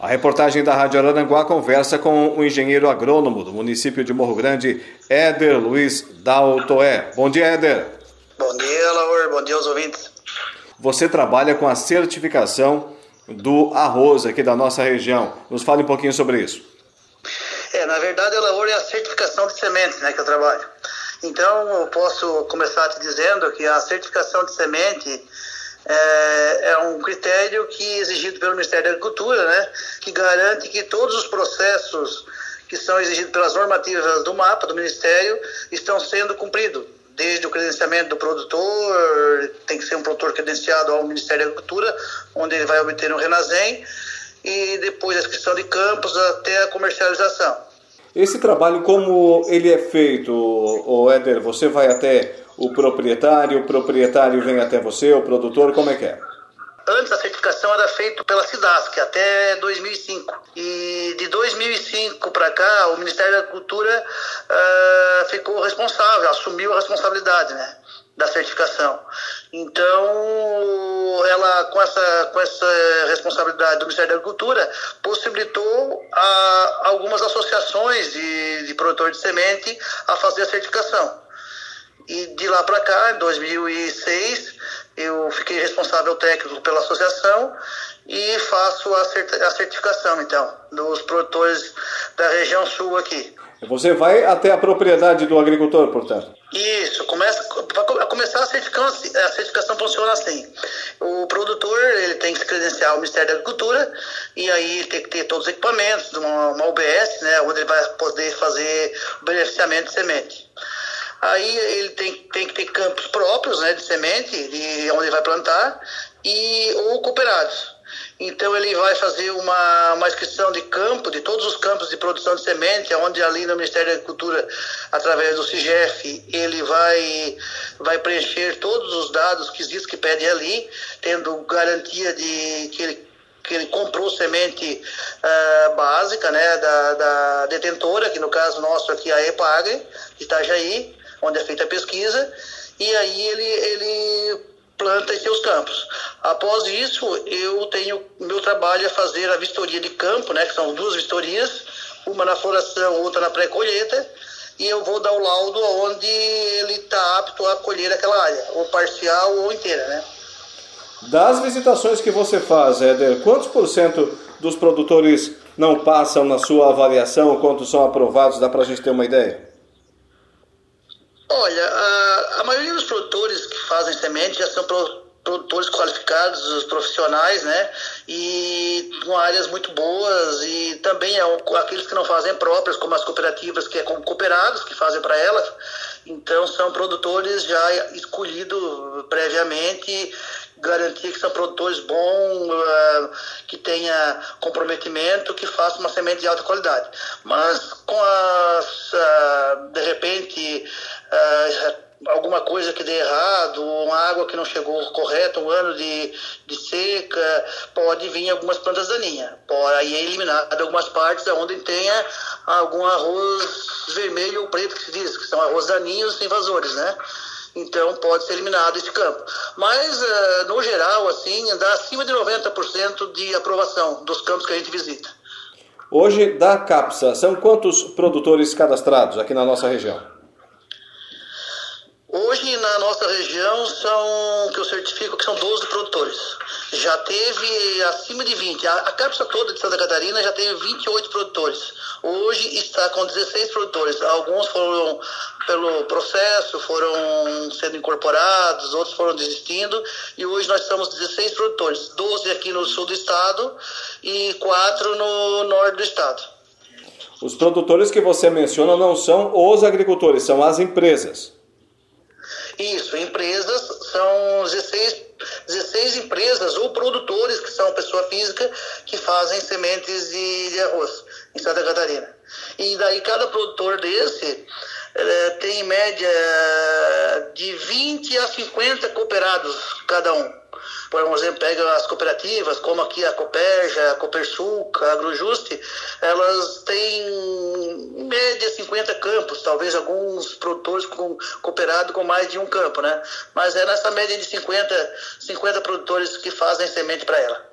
A reportagem da Rádio Araranguá conversa com o engenheiro agrônomo do município de Morro Grande, Éder Luiz Daltoé. Bom dia, Éder. Bom dia, Laur. Bom dia aos ouvintes. Você trabalha com a certificação do arroz aqui da nossa região. Nos fale um pouquinho sobre isso. É, na verdade, a Laor é a certificação de sementes né, que eu trabalho. Então, eu posso começar te dizendo que a certificação de semente é, é, um critério que é exigido pelo Ministério da Agricultura, né, que garante que todos os processos que são exigidos pelas normativas do mapa do Ministério estão sendo cumpridos. Desde o credenciamento do produtor, tem que ser um produtor credenciado ao Ministério da Agricultura, onde ele vai obter um Renazem, e depois a inscrição de campos até a comercialização. Esse trabalho, como ele é feito, o Éder? Você vai até o proprietário, o proprietário vem até você, o produtor, como é que é? Antes a certificação era feita pela SIDASC até 2005. E de 2005 para cá, o Ministério da Agricultura uh, ficou responsável, assumiu a responsabilidade né, da certificação. Então, ela, com essa, com essa responsabilidade do Ministério da Agricultura, possibilitou a algumas associações de, de produtores de semente a fazer a certificação. E de lá para cá, em 2006, eu fiquei responsável técnico pela associação e faço a certificação, então, dos produtores da região sul aqui. Você vai até a propriedade do agricultor, portanto? Isso, começa, para começar a certificação, a certificação funciona assim. O produtor ele tem que se credenciar ao Ministério da Agricultura e aí tem que ter todos os equipamentos, uma, uma UBS, né, onde ele vai poder fazer o beneficiamento de semente. Aí ele tem, tem que ter campos próprios né, de semente, de onde ele vai plantar, e, ou cooperados. Então ele vai fazer uma, uma inscrição de campo, de todos os campos de produção de semente, onde ali no Ministério da Agricultura, através do CIGEF, ele vai, vai preencher todos os dados que existe que pede ali, tendo garantia de que ele que ele comprou semente uh, básica, né, da, da detentora, que no caso nosso aqui é a EPAGRE, de Itajaí, onde é feita a pesquisa, e aí ele, ele planta em seus campos. Após isso, eu tenho meu trabalho é fazer a vistoria de campo, né, que são duas vistorias, uma na floração, outra na pré-colheita, e eu vou dar o laudo onde ele está apto a colher aquela área, ou parcial ou inteira, né? Das visitações que você faz, Éder, quantos por cento dos produtores não passam na sua avaliação, quantos são aprovados? Dá para a gente ter uma ideia? Olha, a, a maioria dos produtores que fazem semente já são pro, produtores qualificados, profissionais, né? E com áreas muito boas e também aqueles que não fazem próprias, como as cooperativas que é com cooperados que fazem para elas. Então são produtores já escolhidos previamente, garantia que são produtores bons, que tenha comprometimento, que façam uma semente de alta qualidade. Mas com as, uh, de repente uh, alguma coisa que dê errado, uma água que não chegou correta, um ano de, de seca, pode vir algumas plantas daninhas. Pode, aí é eliminado algumas partes onde tenha algum arroz vermelho ou preto, que se diz, que são arroz daninhos invasores, né? Então pode ser eliminado esse campo. Mas, uh, no geral, assim, dá acima de 90% de aprovação dos campos que a gente visita. Hoje, da CAPSA, são quantos produtores cadastrados aqui na nossa região? Hoje na nossa região são, que eu certifico que são 12 produtores. Já teve acima de 20. A, a cápsula toda de Santa Catarina já teve 28 produtores. Hoje está com 16 produtores. Alguns foram pelo processo, foram sendo incorporados, outros foram desistindo. E hoje nós estamos 16 produtores. 12 aqui no sul do estado e 4 no norte do estado. Os produtores que você menciona não são os agricultores, são as empresas. Isso, empresas são 16, 16 empresas ou produtores que são pessoa física que fazem sementes de, de arroz em Santa Catarina. E daí cada produtor desse é, tem em média de 20 a 50 cooperados cada um. Por exemplo, pega as cooperativas, como aqui a Coperja, a Copersul, a Agrojuste, elas têm em média 50 campos, talvez alguns produtores com, cooperado com mais de um campo, né? Mas é nessa média de 50, 50 produtores que fazem semente para ela.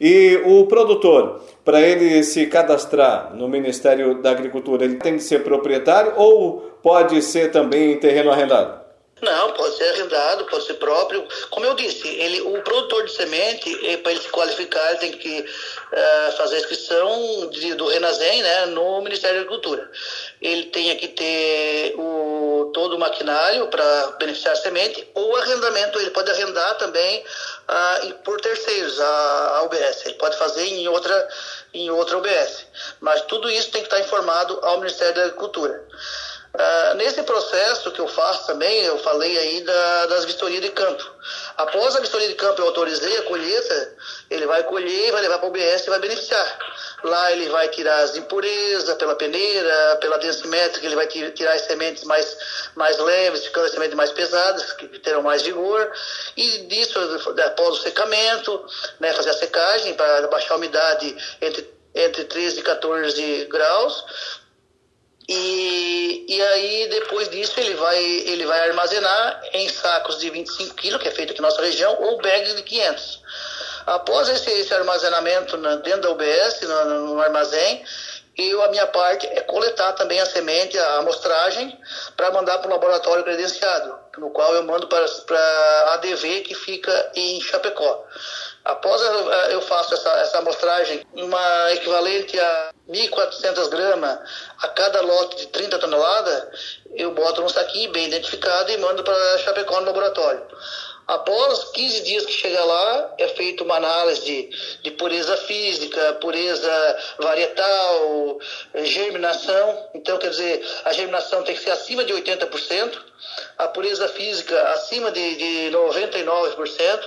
E o produtor, para ele se cadastrar no Ministério da Agricultura, ele tem que ser proprietário ou pode ser também em terreno arrendado? Não, pode ser arrendado, pode ser próprio. Como eu disse, ele, o produtor de semente, eh, para ele se qualificar, ele tem que uh, fazer a inscrição de, do Renazem né, no Ministério da Agricultura. Ele tem que ter o, todo o maquinário para beneficiar a semente, ou arrendamento, ele pode arrendar também uh, por terceiros, a, a UBS. Ele pode fazer em outra, em outra UBS. Mas tudo isso tem que estar informado ao Ministério da Agricultura. Uh, nesse processo que eu faço também, eu falei aí da, das vistorias de campo. Após a vistoria de campo, eu autorizei a colheita, ele vai colher, vai levar para o OBS e vai beneficiar. Lá ele vai tirar as impurezas pela peneira, pela densimétrica, ele vai tirar as sementes mais, mais leves, ficando as sementes mais pesadas, que terão mais vigor. E disso, após o secamento, né, fazer a secagem para baixar a umidade entre, entre 13 e 14 graus e, e aí, depois disso, ele vai, ele vai armazenar em sacos de 25 kg, que é feito aqui na nossa região, ou bags de 500. Após esse, esse armazenamento na, dentro da UBS, no, no armazém, eu, a minha parte é coletar também a semente, a amostragem, para mandar para o laboratório credenciado, no qual eu mando para a ADV, que fica em Chapecó. Após eu faço essa, essa amostragem, uma equivalente a 1.400 gramas a cada lote de 30 toneladas, eu boto num saquinho bem identificado e mando para Chapecó no laboratório. Após 15 dias que chega lá, é feita uma análise de, de pureza física, pureza varietal, germinação. Então, quer dizer, a germinação tem que ser acima de 80%, a pureza física acima de, de 99%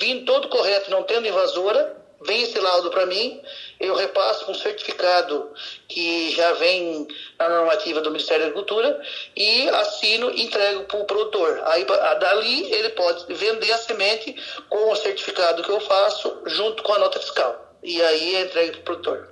vindo todo correto, não tendo invasora, vem esse laudo para mim, eu repasso um certificado que já vem na normativa do Ministério da Agricultura e assino e entrego para o produtor. Aí dali ele pode vender a semente com o certificado que eu faço junto com a nota fiscal. E aí é entregue para o produtor.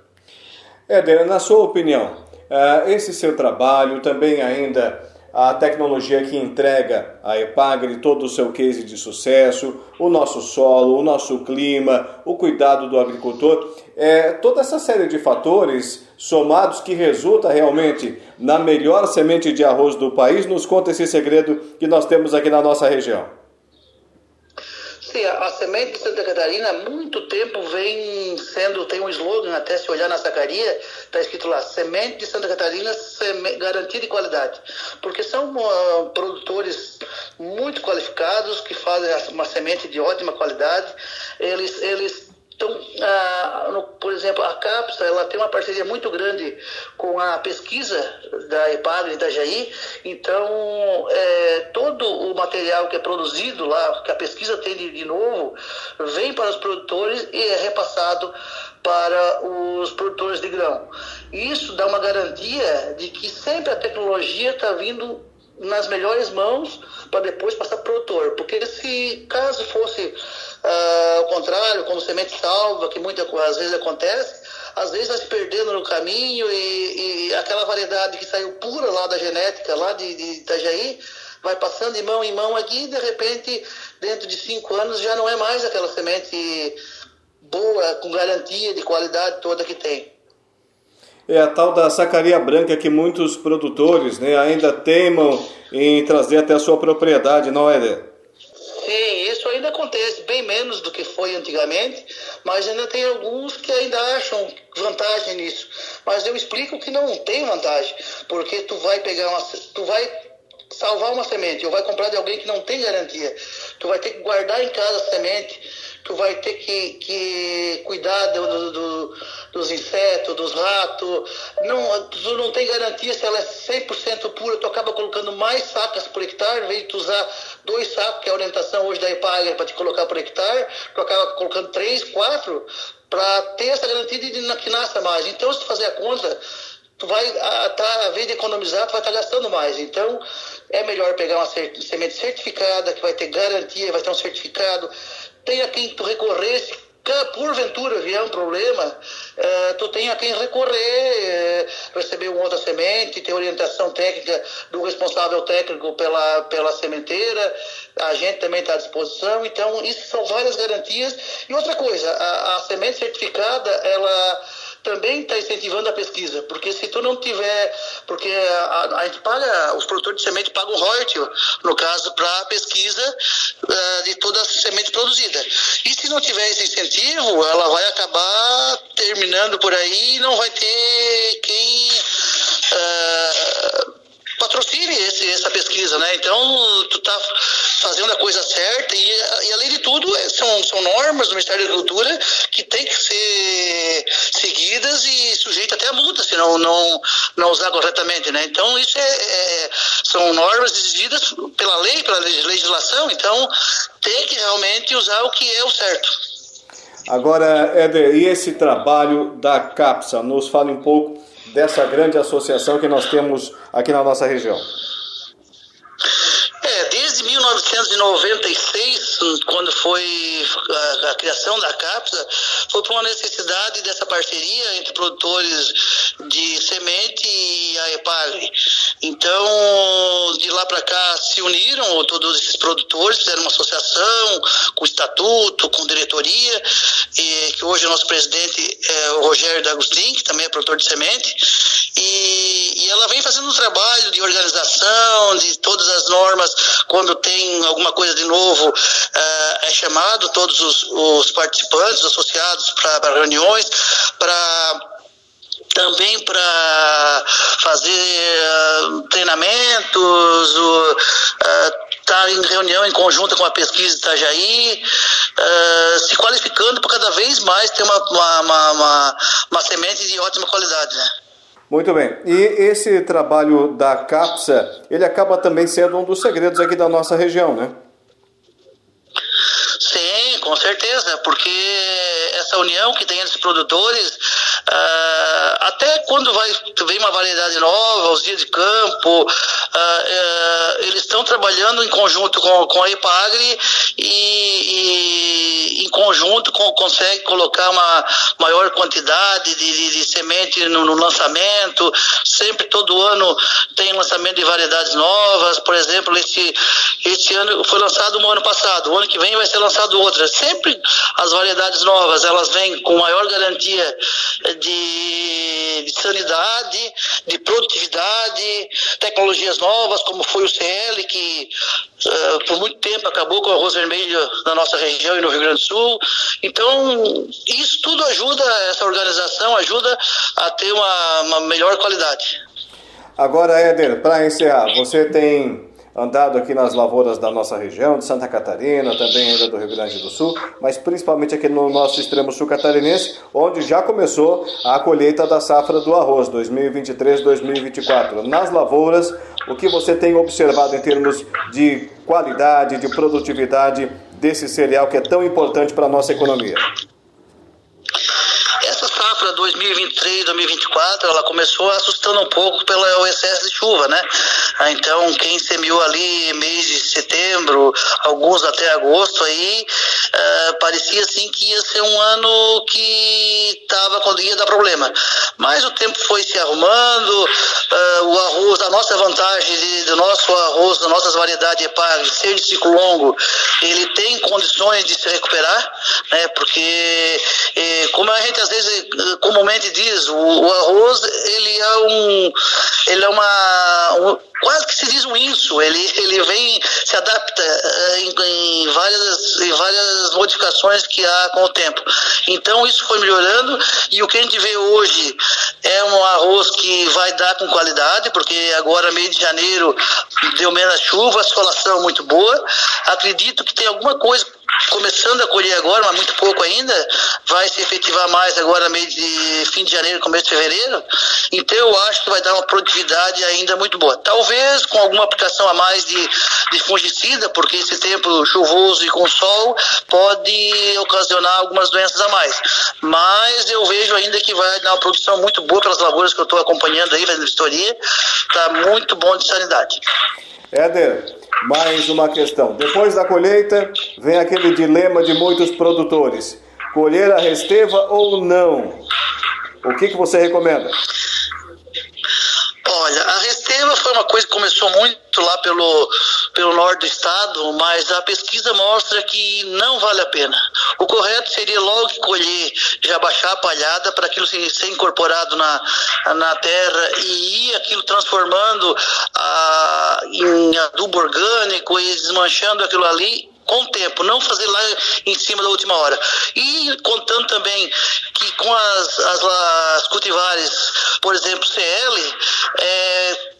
Éder, na sua opinião, eh, esse seu trabalho também ainda a tecnologia que entrega a Epagre todo o seu case de sucesso, o nosso solo, o nosso clima, o cuidado do agricultor, é, toda essa série de fatores somados que resulta realmente na melhor semente de arroz do país, nos conta esse segredo que nós temos aqui na nossa região. A, semente de Santa Catarina há muito tempo vem sendo, tem um slogan, até se olhar na sacaria, está escrito lá, semente de Santa Catarina, seme, garantia de qualidade. Porque são uh, produtores muito qualificados, que fazem uma semente de ótima qualidade, eles, eles então, a, no, por exemplo, a CAPSA ela tem uma parceria muito grande com a pesquisa da EPAGRE Itajaí. Então, é, todo o material que é produzido lá, que a pesquisa tem de, de novo, vem para os produtores e é repassado para os produtores de grão. Isso dá uma garantia de que sempre a tecnologia está vindo nas melhores mãos para depois passar para o produtor. Porque se caso fosse uh, o contrário, como semente salva, que muitas vezes acontece, às vezes vai se perdendo no caminho e, e, aquela variedade que saiu pura lá da genética, lá de, de Itajaí, vai passando de mão em mão aqui e de repente, dentro de cinco anos, já não é mais aquela semente boa, com garantia de qualidade toda que tem é a tal da sacaria branca que muitos produtores né, ainda teimam em trazer até a sua propriedade, não é, Dê? Sim, isso ainda acontece, bem menos do que foi antigamente, mas ainda tem alguns que ainda acham vantagem nisso. Mas eu explico que não tem vantagem, porque tu vai pegar uma. Tu vai salvar uma semente, ou vai comprar de alguém que não tem garantia. Tu vai ter que guardar em casa a semente, tu vai ter que, que cuidar do, do, do dos insetos, dos ratos. Não, tu não tem garantia se ela é 100% pura. Tu acaba colocando mais sacas por hectare, em vez de tu usar dois sacos, que é a orientação hoje da EPAG para te colocar por hectare, tu acaba colocando três, quatro, para ter essa garantia de que nasça mais. Então, se tu fazer a conta, tu vai, tá, a vez de economizar, tu vai estar tá gastando mais. Então, é melhor pegar uma semente certificada, que vai ter garantia, vai ter um certificado. Tem a quem tu recorrer, porventura vier um problema, é, tu tem a quem recorrer, é, receber uma outra semente, ter orientação técnica do responsável técnico pela, pela sementeira, a gente também está à disposição, então isso são várias garantias. E outra coisa, a, a semente certificada, ela também está incentivando a pesquisa, porque se tu não tiver, porque a, a, gente paga, os produtores de semente pagam royalty, no caso, para a pesquisa uh, de toda a semente produzida. E se não tiver esse incentivo, ela vai acabar terminando por aí e não vai ter quem uh, patrocine esse, essa pesquisa, né? Então, tu tá fazendo a coisa certa e, e além de tudo, é, são, são normas do Ministério da Agricultura que tem que ser seguidas e sujeita até a multa se não, não, não usar corretamente, né? Então, isso é, é são normas exigidas pela lei, pela legislação, então tem que realmente usar o que é o certo. Agora, Éder, e esse trabalho da CAPSA? Nos fale um pouco dessa grande associação que nós temos aqui na nossa região. É, desde 1996, quando foi a, a, criação da CAPSA, foi por uma necessidade dessa parceria entre produtores de semente e a EPAGRE. Então, de lá para cá se uniram todos esses produtores, fizeram uma associação com estatuto, com diretoria, e, que hoje o nosso presidente é o Rogério D'Agostin, que também é produtor de semente, e, e ela vem fazendo um trabalho de organização, de todas as normas quando tem alguma coisa de novo, uh, é chamado todos os, os participantes, associados para reuniões, para também para fazer uh, treinamentos, uh, estar em reunião em conjunto com a pesquisa de Itajaí, uh, se qualificando para cada vez mais ter uma, uma, uma, uma, uma semente de ótima qualidade. Né? Muito bem. E esse trabalho da CAPSA, ele acaba também sendo um dos segredos aqui da nossa região, né? Sim, com certeza, porque essa união que tem entre produtores, uh, até quando vai, vem uma variedade nova, os dias de campo, uh, uh, eles estão trabalhando em conjunto com, com a EPAGRE e, e em conjunto com, consegue colocar uma maior quantidade de, de, de semente no, no, lançamento. Sempre, todo ano, tem lançamento de variedades novas. Por exemplo, esse, esse ano foi lançado um ano passado, o ano que vem vai ser lançado outra. Sempre as variedades novas, elas vêm com maior garantia de, de sanidade, de produtividade, tecnologias novas, como foi o CL, que uh, por muito tempo acabou com o arroz vermelho na nossa região e no Rio Grande do Sul. Então, isso tudo ajuda, essa organização ajuda a ter uma, uma melhor qualidade. Agora, Éder, para encerrar, você tem andado aqui nas lavouras da nossa região, de Santa Catarina, também ainda do Rio Grande do Sul, mas principalmente aqui no nosso extremo sul catarinense, onde já começou a colheita da safra do arroz 2023-2024. Nas lavouras, o que você tem observado em termos de qualidade, de produtividade desse cereal que é tão importante para a nossa economia? Essa safra 2023, 2024, ela começou assustando um pouco pelo excesso de chuva, né? Ah, então, quem semeou ali mês de setembro, alguns até agosto aí, uh, parecia assim que ia ser um ano que tava, ia dar problema. Mas o tempo foi se arrumando, uh, o arroz, a nossa vantagem de, do nosso arroz, das nossas variedades EPAG, ser de ciclo longo, ele tem condições de se recuperar, né? Porque, eh, como a gente às vezes comumente diz, o, o arroz, ele é um, ele é uma, um, quase que se diz um inso, ele, ele vem, se adapta uh, em, em, várias, em várias modificações que há com o tempo. Então isso foi melhorando e o que a gente vê hoje é um arroz que vai dar com qualidade, porque agora meio de janeiro deu menos chuva, a solação muito boa. Acredito que tem alguma coisa começando a colher agora, mas muito pouco ainda, vai se efetivar mais agora meio de fim de janeiro, começo de fevereiro. Então eu acho que vai dar uma produtividade ainda muito boa. Talvez com alguma aplicação a mais de, de fungicida, porque esse tempo chuvoso e com sol pode ocasionar algumas doenças a mais. Mas eu vejo ainda que vai dar uma produção muito boa pelas lavouras que eu estou acompanhando aí, fazendo vistoria. Está muito bom de sanidade. Éder, mais uma questão. Depois da colheita, vem aquele dilema de muitos produtores. colher a resteva ou não? O que, que você recomenda? Olha, a Resteva foi uma coisa que começou muito lá pelo, pelo norte do estado, mas a pesquisa mostra que não vale a pena. O correto seria logo colher, já baixar a palhada para aquilo ser, incorporado na, na terra e ir aquilo transformando a, em adubo orgânico e desmanchando aquilo ali com o tempo, não fazer lá em cima da última hora. E contando também que com as, as, as cultivares, por exemplo, CL, é,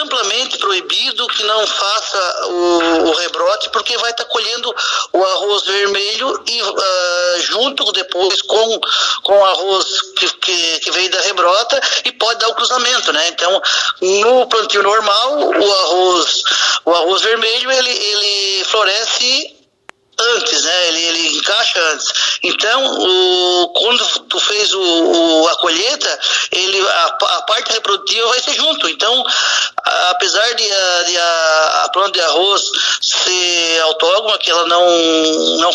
amplamente proibido que não faça o, o rebrote, porque vai estar tá colhendo o arroz vermelho e uh, junto depois com, com o arroz que, que, que, veio da rebrota e pode dar o cruzamento, né? Então, no plantio normal, o arroz, o arroz vermelho ele, ele floresce antes, né? Ele, ele encaixa antes. Então, o, quando tu fez o, o a colheita, ele, a, a, parte reprodutiva vai ser junto. Então, a, apesar de, a, de a, a planta de arroz ser autógama, que ela não, não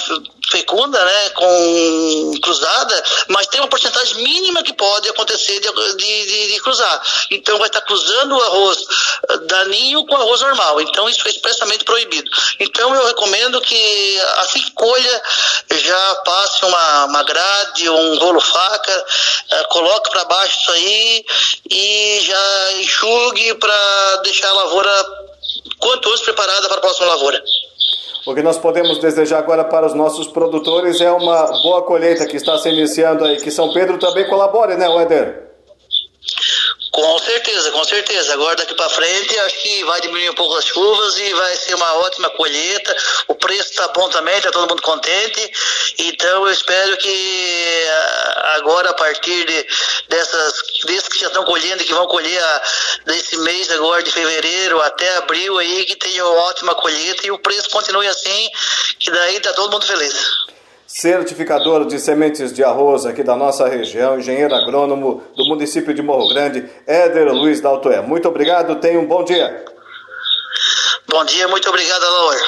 fecunda, né, com cruzada, mas tem uma porcentagem mínima que pode acontecer de, de, de cruzar. Então vai estar cruzando o arroz daninho com arroz normal. Então isso é expressamente proibido. Então eu recomendo que assim que colha, já passe uma, uma grade, um rolo faca, uh, coloque para baixo isso aí e já enxugue para deixar a lavoura quanto antes preparada para a próxima lavoura. O que nós podemos desejar agora para os nossos produtores é uma boa colheita que está se iniciando aí. Que São Pedro também colabore, né, Wender? Com certeza, com certeza. Agora daqui para frente acho que vai diminuir um pouco as chuvas e vai ser uma ótima colheita. O preço está bom também, está todo mundo contente. Então eu espero que ah, agora a partir de, dessas desses que já estão colhendo, que vão colher a, desse mês agora de fevereiro até abril aí, que tenha uma ótima colheita e o preço continue assim, que daí está todo mundo feliz certificador de sementes de arroz aqui da nossa região, engenheiro agrônomo do município de Morro Grande, Éder Luiz Daltoé. Muito obrigado, tenha um bom dia. Bom dia, muito obrigado, Laura.